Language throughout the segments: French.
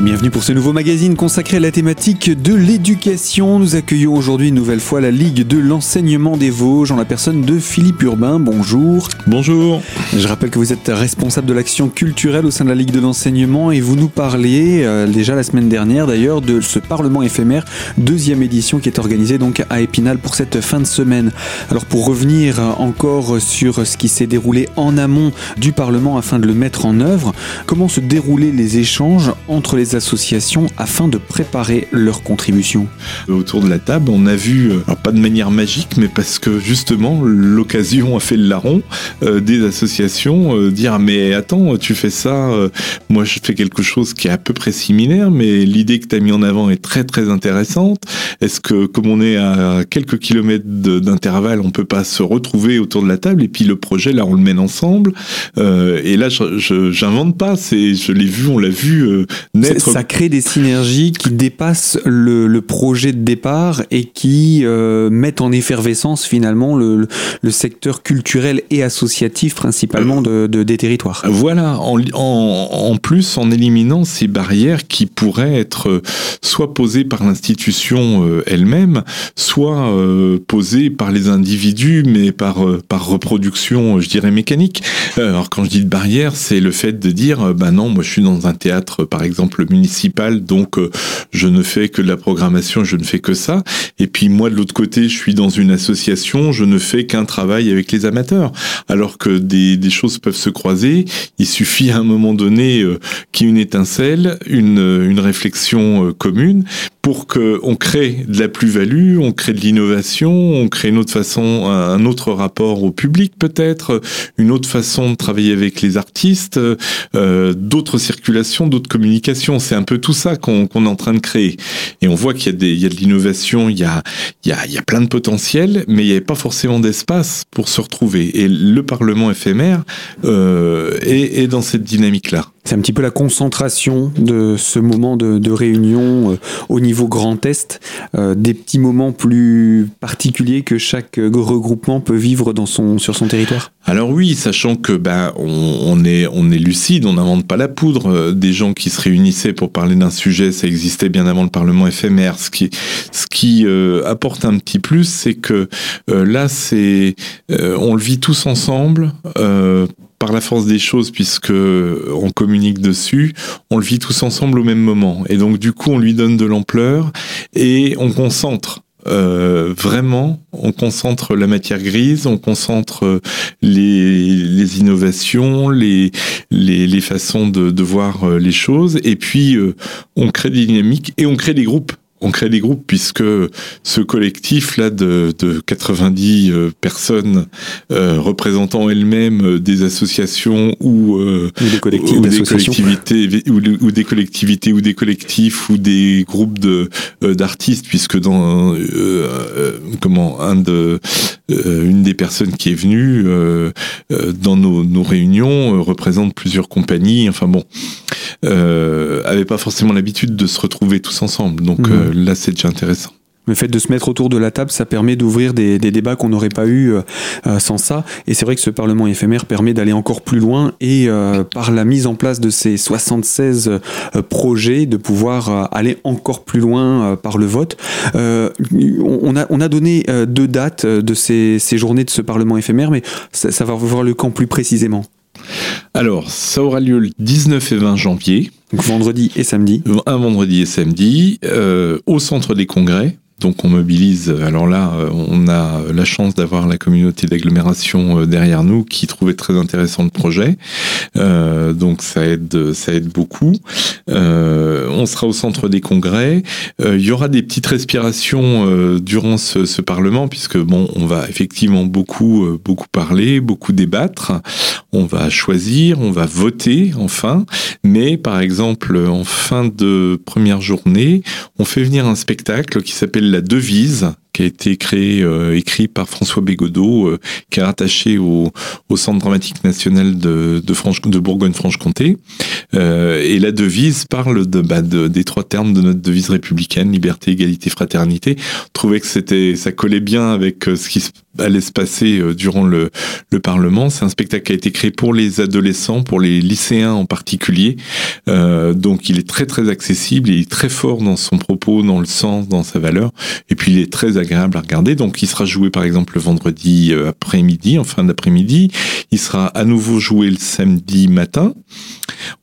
Et bienvenue pour ce nouveau magazine consacré à la thématique de l'éducation. Nous accueillons aujourd'hui une nouvelle fois la Ligue de l'enseignement des Vosges en la personne de Philippe Urbain. Bonjour. Bonjour. Je rappelle que vous êtes responsable de l'action culturelle au sein de la Ligue de l'enseignement et vous nous parliez euh, déjà la semaine dernière d'ailleurs de ce Parlement éphémère, deuxième édition qui est organisée donc à Épinal pour cette fin de semaine. Alors pour revenir encore sur ce qui s'est déroulé en amont du Parlement afin de le mettre en œuvre, comment se déroulaient les échanges entre les associations afin de préparer leurs contributions Autour de la table, on a vu, euh, alors pas de manière magique, mais parce que justement l'occasion a fait le larron, euh, des associations euh, dire mais attends, tu fais ça, moi je fais quelque chose qui est à peu près similaire, mais l'idée que tu as mis en avant est très très intéressante. Est-ce que comme on est à quelques kilomètres d'intervalle, on peut pas se retrouver autour de la table? Et puis le projet là on le mène ensemble. Et là je j'invente pas, c'est je l'ai vu, on l'a vu ça crée des synergies qui dépassent le, le projet de départ et qui euh, mettent en effervescence finalement le, le, secteur culturel et associatif principalement de, de des territoires. Voilà, en, en, en, plus en éliminant ces barrières qui pourraient être soit posées par l'institution euh, elle-même, soit euh, posées par les individus, mais par, euh, par reproduction, je dirais, mécanique. Alors quand je dis de barrière, c'est le fait de dire, ben non, moi je suis dans un théâtre par exemple municipal, donc euh, je ne fais que de la programmation, je ne fais que ça. Et puis moi de l'autre côté, je suis dans une association, je ne fais qu'un travail avec les amateurs. Alors que des, des, choses peuvent se croiser, il suffit à un moment donné euh, qu'il y ait une étincelle, une, une réflexion euh, commune pour qu'on crée de la plus-value, on crée de l'innovation, on crée une autre façon, un autre rapport au public peut-être, une autre façon de travailler avec les artistes, euh, d'autres circulations, d'autres communications. C'est un peu tout ça qu'on est en train de créer. Et on voit qu'il y a, de l'innovation, il y a, plein de potentiel, mais il n'y avait pas forcément d'espace pour se retrouver. Et le Parlement éphémère euh, est, dans cette dynamique-là. C'est un petit peu la concentration de ce moment de, réunion euh, au niveau Grand Est, euh, des petits moments plus particuliers que chaque regroupement peut vivre sur son territoire? Alors oui, sachant que ben on, est on est lucide, on n'invente pas la poudre. Euh, des gens qui se réunissaient pour parler d'un sujet, ça existait bien avant le Parlement éphémère. Ce qui euh, apporte un petit plus, c'est que là c'est on le vit tous ensemble par la force des choses, puisque on communique dessus, on le vit tous ensemble au même moment. Et donc du coup, on lui donne de l'ampleur et on concentre. Euh, vraiment, on concentre la matière grise, on concentre les, les innovations, les, les, façons de, de, voir euh, les choses, et puis euh, on crée des dynamiques et on crée des groupes on crée des groupes puisque ce collectif là de, de 90 euh, personnes euh, représentant elles-mêmes euh, des associations ou, euh, ou des, collectifs, ou des collectivités ou, ou, des collectivités ou des collectifs ou des groupes de d'artistes puisque dans comment un de une des personnes qui est venue dans nos, nos réunions représente plusieurs compagnies enfin bon euh, avaient pas forcément l'habitude de se retrouver tous ensemble. Donc mmh. Euh, là, c'est déjà intéressant. Le fait de se mettre autour de la table, ça permet d'ouvrir des, débats qu'on n'aurait pas eu euh, sans ça. Et c'est vrai que ce Parlement éphémère permet d'aller encore plus loin et euh, par la mise en place de ces 76 euh, projets, de pouvoir euh, aller encore plus loin euh, par le vote. On a, on, a, donné deux dates de ces, ces, journées de ce Parlement éphémère, mais ça, ça va voir le camp plus précisément. Alors, ça aura lieu le 19 et 20 janvier. Donc vendredi et samedi. Un vendredi et samedi, euh, au centre des congrès. Donc on mobilise, alors là, euh, on a la chance d'avoir la communauté d'agglomération euh, derrière nous qui trouvait très intéressant le projet. Euh, donc ça aide, ça aide beaucoup. Euh, on sera au centre des congrès. Euh, il y aura des petites respirations euh, durant ce, ce, Parlement, puisque bon, on va effectivement beaucoup, beaucoup parler, beaucoup débattre. On va choisir, on va voter enfin. Mais par exemple, en fin de première journée, on fait venir un spectacle qui s'appelle La Devise, qui a été créé, écrit par François Bégodeau, qui est rattaché au, au Centre dramatique national de, de, de Bourgogne-Franche-Comté. et la devise parle de, bah, de, des trois termes de notre devise républicaine, liberté, égalité, fraternité. On trouvait que ça collait bien avec ce qui allait se passer durant le, le Parlement. C'est un spectacle qui a été créé pour les adolescents, pour les lycéens en particulier. Euh, donc il est très très accessible, il est très fort dans son propos, dans le sens, dans sa valeur. Et puis il est très agréable à regarder. Donc il sera joué par exemple le vendredi euh, après-midi, en fin d'après-midi. Il sera à nouveau joué le samedi matin.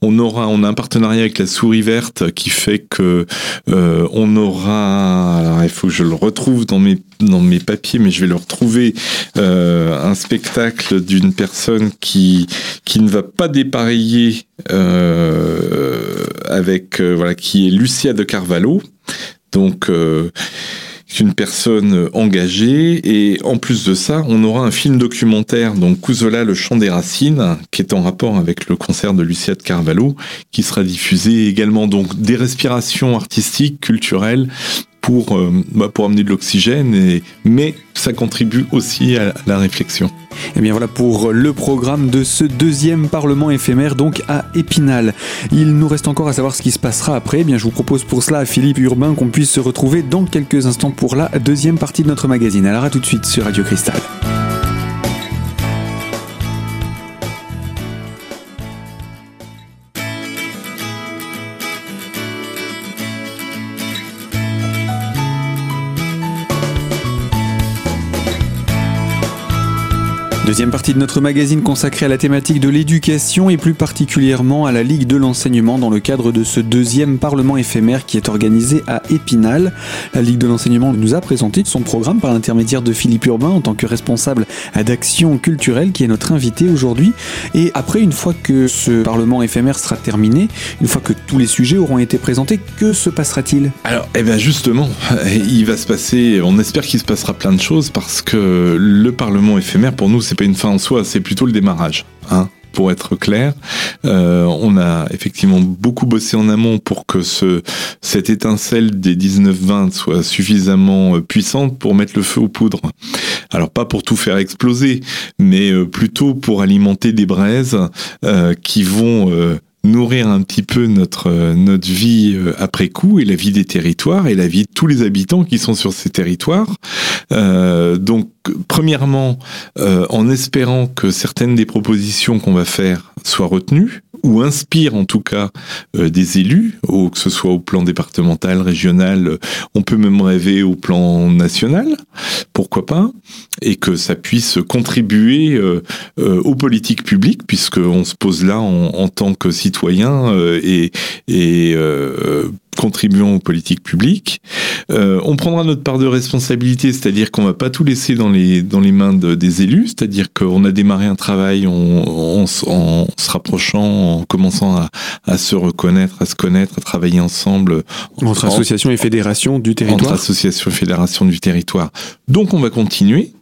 On aura, on a un partenariat avec la Souris Verte qui fait que euh, on aura. Il faut que je le retrouve dans mes dans mes papiers, mais je vais le retrouver. Euh, un spectacle d'une personne qui qui ne va pas dépareiller avec voilà qui est Lucia de Carvalho. Donc une personne engagée et en plus de ça, on aura un film documentaire donc Cousola le chant des racines qui est en rapport avec le concert de Lucia Carvalho qui sera diffusé également. Donc des respirations artistiques, culturelles pour, euh, bah, pour amener de l'oxygène, mais ça contribue aussi à la réflexion. Et eh bien voilà pour le programme de ce deuxième Parlement éphémère, donc à Épinal. Il nous reste encore à savoir ce qui se passera après. Eh bien, je vous propose pour cela, Philippe Urbain, qu'on puisse se retrouver dans quelques instants pour la deuxième partie de notre magazine. Alors à tout de suite sur Radio Cristal. Deuxième partie de notre magazine consacrée à la thématique de l'éducation et plus particulièrement à la Ligue de l'enseignement dans le cadre de ce deuxième Parlement éphémère qui est organisé à Épinal. La Ligue de l'enseignement nous a présenté son programme par l'intermédiaire de Philippe Urbain en tant que responsable d'action culturelle qui est notre invité aujourd'hui. Et après, une fois que ce Parlement éphémère sera terminé, une fois que tous les sujets auront été présentés, que se passera-t-il? Alors, eh bien justement, il va se passer, on espère qu'il se passera plein de choses parce que le Parlement éphémère pour nous c'est une fin en soi, c'est plutôt le démarrage. Hein pour être clair. Euh, on a effectivement beaucoup bossé en amont pour que ce, cette étincelle des 19-20 soit suffisamment euh, puissante pour mettre le feu aux poudres. Alors pas pour tout faire exploser, mais euh, plutôt pour alimenter des braises qui vont nourrir un petit peu notre notre vie après coup et la vie des territoires et la vie de tous les habitants qui sont sur ces territoires. Euh, donc premièrement, euh, en espérant que certaines des propositions qu'on va faire soient retenues, ou inspirent en tout cas euh, des élus, que ce soit au plan départemental, régional, on peut même rêver au plan national, pourquoi pas, et que ça puisse contribuer euh, aux politiques publiques, puisqu'on se pose là en, en tant que citoyen et, et contribuant aux politiques publiques. Euh, on prendra notre part de responsabilité, c'est-à-dire qu'on va pas tout laisser dans les dans les mains des élus, c'est-à-dire qu'on a démarré un travail en, se rapprochant, en commençant à, à, se reconnaître, à se connaître, à travailler ensemble entre associations et fédérations du territoire. Entre associations et fédérations du territoire. Donc on va continuer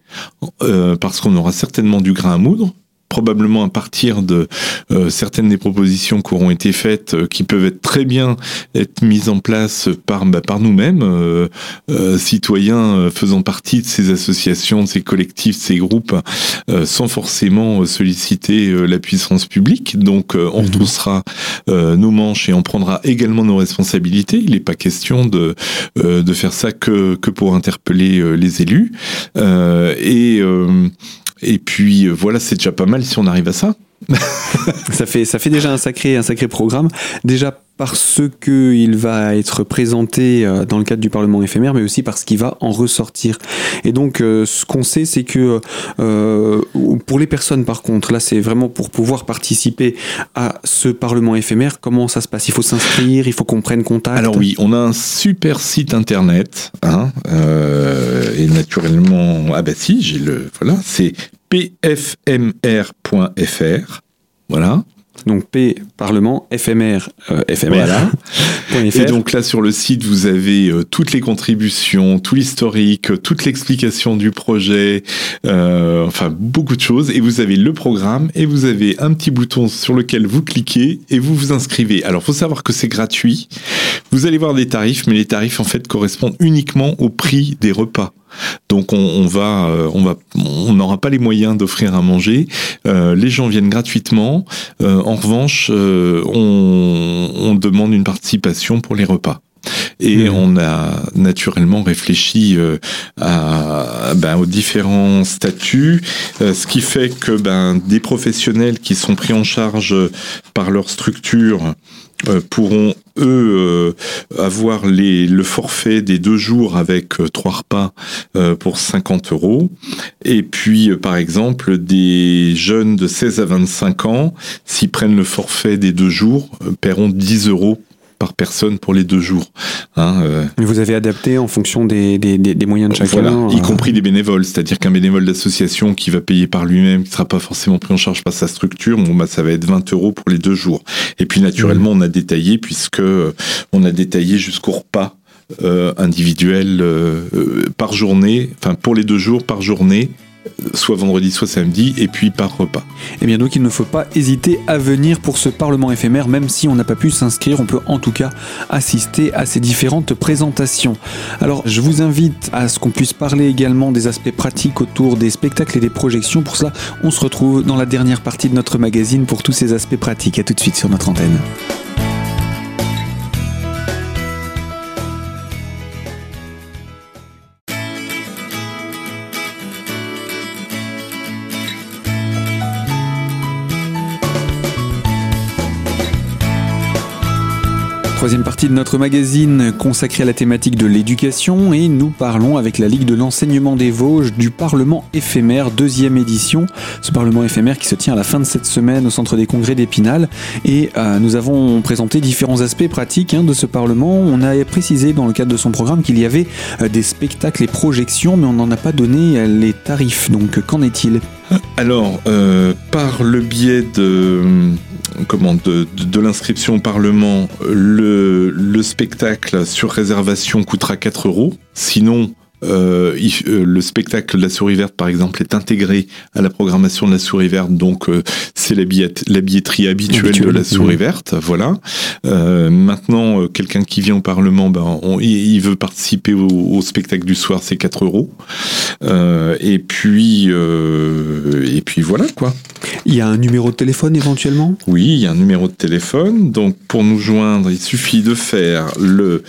euh, parce qu'on aura certainement du grain à moudre probablement à partir de euh, certaines des propositions qui auront été faites, euh, qui peuvent être très bien être mises en place par bah, par nous-mêmes, euh, citoyens faisant partie de ces associations, de ces collectifs, de ces groupes, sans forcément solliciter la puissance publique. Donc on mhm. retroussera nos manches et on prendra également nos responsabilités. Il n'est pas question de de faire ça que que pour interpeller les élus et et puis euh, voilà, c'est déjà pas mal si on arrive à ça. ça fait ça fait déjà un sacré un sacré programme. Déjà parce que il va être présenté euh, dans le cadre du Parlement éphémère, mais aussi parce qu'il va en ressortir. Et donc, euh, ce qu'on sait, c'est que euh, pour les personnes, par contre, là, c'est vraiment pour pouvoir participer à ce Parlement éphémère. Comment ça se passe? Il faut s'inscrire, il faut qu'on prenne contact? Alors oui, on a un super site internet, hein, et naturellement, ah bah si, j'ai le, voilà, c'est pfmr.fr. Voilà. Donc P Parlement FMR euh. Et donc là sur le site vous avez euh, toutes les contributions, tout l'historique, euh, toute l'explication du projet, euh, enfin beaucoup de choses. Et vous avez le programme et vous avez un petit bouton sur lequel vous cliquez et vous vous inscrivez. Alors faut savoir que c'est gratuit. Vous allez voir des tarifs, mais les tarifs en fait correspondent uniquement au prix des repas. Donc on, va, on va, on n'aura pas les moyens d'offrir à manger. les gens viennent gratuitement. en revanche, on, on demande une participation pour les repas. Et mmh. on a naturellement réfléchi euh, à, ben, aux différents statuts, euh, ce qui fait que ben, des professionnels qui sont pris en charge par leur structure euh, pourront eux avoir les, le forfait des deux jours avec trois repas pour 50 euros. Et puis, par exemple, des jeunes de 16 à 25 ans, s'ils prennent le forfait des deux jours, paieront 10 euros par personne pour les deux jours. Hein, euh. Vous avez adapté en fonction des, des, moyens de chacun Voilà, y euh. compris des bénévoles, c'est-à-dire qu'un bénévole d'association qui va payer par lui-même, qui ne sera pas forcément pris en charge par sa structure, bon, bah, ça va être 20 euros pour les deux jours. Et puis naturellement, mmh. on a détaillé, puisque euh, on a détaillé jusqu'au repas individuel par journée, enfin pour les deux jours par journée, soit vendredi, soit samedi, et puis par repas. Et eh bien donc il ne faut pas hésiter à venir pour ce Parlement éphémère, même si on n'a pas pu s'inscrire, on peut en tout cas assister à ces différentes présentations. Alors je vous invite à ce qu'on puisse parler également des aspects pratiques autour des spectacles et des projections. Pour cela, on se retrouve dans la dernière partie de notre magazine pour tous ces aspects pratiques. A tout de suite sur notre antenne. Troisième partie de notre magazine consacrée à la thématique de l'éducation et nous parlons avec la Ligue de l'enseignement des Vosges du Parlement éphémère, deuxième édition. Ce Parlement éphémère qui se tient à la fin de cette semaine au Centre des Congrès d'Épinal et euh, nous avons présenté différents aspects pratiques hein, de ce Parlement. On a précisé dans le cadre de son programme qu'il y avait euh, des spectacles et projections mais on n'en a pas donné euh, les tarifs. Donc qu'en est-il? Alors, par le biais de comment, de, de, l'inscription au Parlement, le, le spectacle sur réservation coûtera 4 euros. Sinon, euh, euh, le spectacle de la souris verte, par exemple, est intégré à la programmation de la souris verte, donc euh, c'est la, billetterie habituelle de la souris verte. Voilà. maintenant, quelqu'un qui vient au Parlement, ben, il veut participer au, spectacle du soir, c'est 4 euros. et puis, et puis voilà quoi. Il y a un numéro de téléphone éventuellement? Oui, il y a un numéro de téléphone. Donc pour nous joindre, il suffit de faire le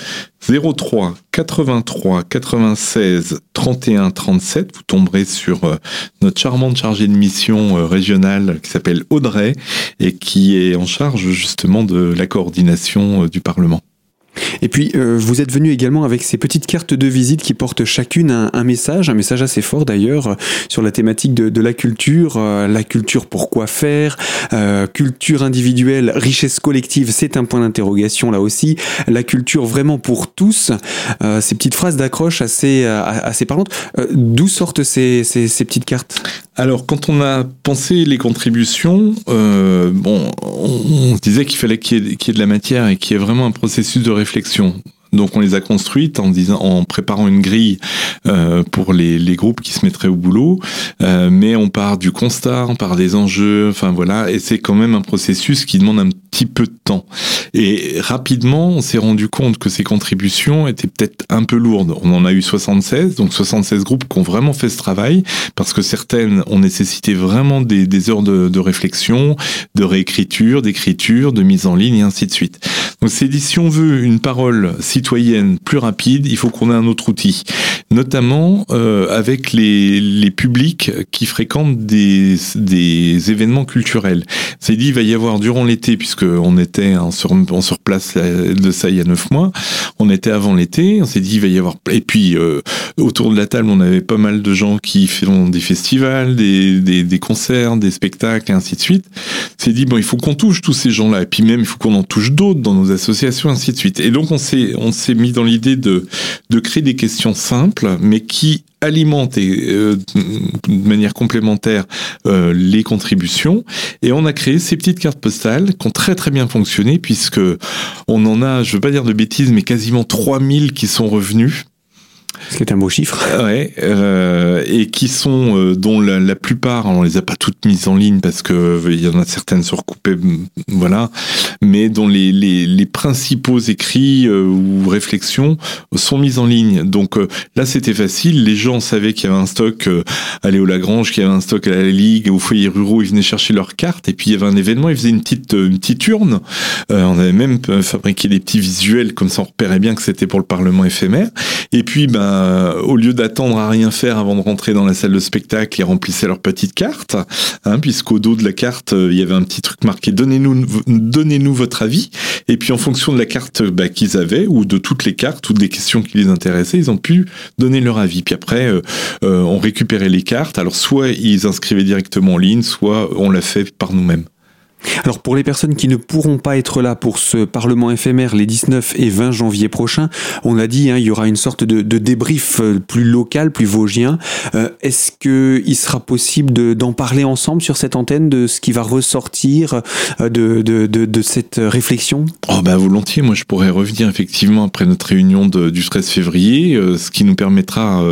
03 83 96 31 37. Vous tomberez sur euh, notre charmante chargée de mission euh, régionale qui s'appelle Audrey et qui est en charge justement de la coordination euh, du Parlement. Et puis, euh, vous êtes venu également avec ces petites cartes de visite qui portent chacune un, message, un message assez fort d'ailleurs, euh, sur la thématique de, la culture. Euh, la culture, pourquoi faire Culture individuelle, richesse collective, c'est un point d'interrogation là aussi. La culture vraiment pour tous. ces petites phrases d'accroche assez, assez parlantes. D'où sortent ces, ces, petites cartes? Alors, quand on a pensé les contributions, bon, on, disait qu'il fallait qu'il y, ait de la matière et qu'il y ait vraiment un processus de réflexion réflexion. Donc on les a construites en disant, en préparant une grille euh, pour les, les, groupes qui se mettraient au boulot, euh, mais on part du constat, on part des enjeux, enfin voilà, et c'est quand même un processus qui demande un petit peu de temps. Et rapidement, on s'est rendu compte que ces contributions étaient peut-être un peu lourdes. On en a eu 76, donc 76 groupes qui ont vraiment fait ce travail, parce que certaines ont nécessité vraiment des, des heures de, de réflexion, de réécriture, d'écriture, de mise en ligne et ainsi de suite. Donc c'est dit, si on veut une parole citoyenne plus rapide, il faut qu'on ait un autre outil, notamment euh, avec les, les publics qui fréquentent des, des événements culturels. C'est dit, il va y avoir durant l'été, puisque on était en sur, on se replace de ça il y a neuf mois, on était avant l'été, on s'est dit, il va y avoir... Et puis, euh, autour de la table, on avait pas mal de gens qui font des festivals, des, des, des concerts, des spectacles, et ainsi de suite. C'est dit, bon, il faut qu'on touche tous ces gens-là, et puis même, il faut qu'on en touche d'autres dans nos associations, ainsi de suite. Et donc, on s'est on s'est mis dans l'idée de, de créer des questions simples, mais qui alimentent euh, de manière complémentaire euh, les contributions. Et on a créé ces petites cartes postales qui ont très très bien fonctionné, puisque on en a, je veux pas dire de bêtises, mais quasiment 3000 qui sont revenus C'est un beau chiffre. Ouais, euh, et qui sont, euh, dont la, la, plupart, on les a pas toutes mises en ligne parce que euh, il y en a certaines surcoupées, voilà, mais dont les, les, les principaux écrits euh, ou réflexions sont mises en ligne. Donc là, c'était facile. Les gens savaient qu'il y avait un stock à Léo Lagrange, qu'il y avait un stock à la Ligue, au foyer ruraux, ils venaient chercher leurs cartes, et puis il y avait un événement, ils faisaient une petite, une petite urne. on avait même fabriqué des petits visuels, comme ça on repérait bien que c'était pour le Parlement éphémère. Et puis, ben, euh, au lieu d'attendre à rien faire avant de rentrer dans la salle de spectacle, ils remplissaient leur petite carte, hein, puisqu'au dos de la carte, euh, il y avait un petit truc marqué donnez-nous donnez-nous votre avis. Et puis en fonction de la carte bah, qu'ils avaient ou de toutes les cartes ou des questions qui les intéressaient, ils ont pu donner leur avis. Puis après, euh, on récupérait les cartes. Alors soit ils inscrivaient directement en ligne, soit on l'a fait par nous-mêmes. Alors pour les personnes qui ne pourront pas être là pour ce Parlement éphémère les 19 et 20 janvier prochains, on a dit hein, il y aura une sorte de, débrief euh, plus local, plus vosgien. Euh, est-ce qu'il sera possible d'en parler ensemble sur cette antenne de ce qui va ressortir euh, de, cette réflexion? Oh bah volontiers, moi je pourrais revenir effectivement après notre réunion du 13 février, ce qui nous permettra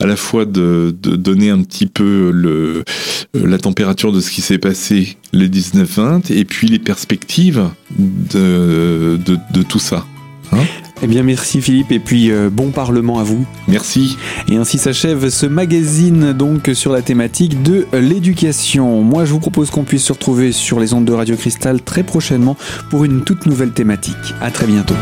à la fois de, donner un petit peu la température de ce qui s'est passé le 19-20 et puis les perspectives de, de, tout ça. Hein eh bien merci Philippe et puis euh, bon parlement à vous. Merci. Et ainsi s'achève ce magazine donc sur la thématique de l'éducation. Moi je vous propose qu'on puisse se retrouver sur les ondes de Radio Cristal très prochainement pour une toute nouvelle thématique. À très bientôt.